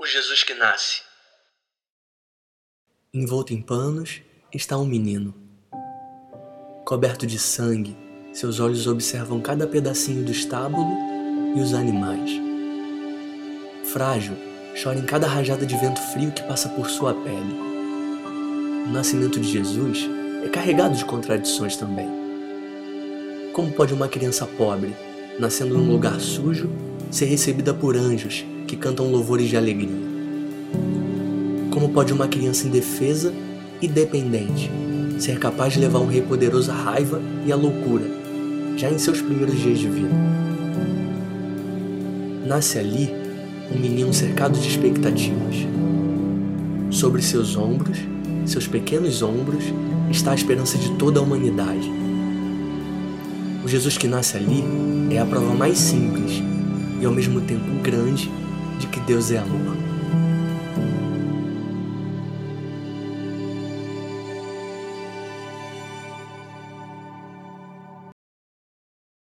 O Jesus que nasce. Envolto em panos está um menino. Coberto de sangue, seus olhos observam cada pedacinho do estábulo e os animais. Frágil, chora em cada rajada de vento frio que passa por sua pele. O nascimento de Jesus é carregado de contradições também. Como pode uma criança pobre, nascendo num lugar sujo, ser recebida por anjos que cantam louvores de alegria? Como pode uma criança indefesa e dependente ser capaz de levar um rei poderoso à raiva e à loucura, já em seus primeiros dias de vida? Nasce ali um menino cercado de expectativas. Sobre seus ombros, seus pequenos ombros, está a esperança de toda a humanidade. O Jesus que nasce ali é a prova mais simples e ao mesmo tempo grande Deus é amor.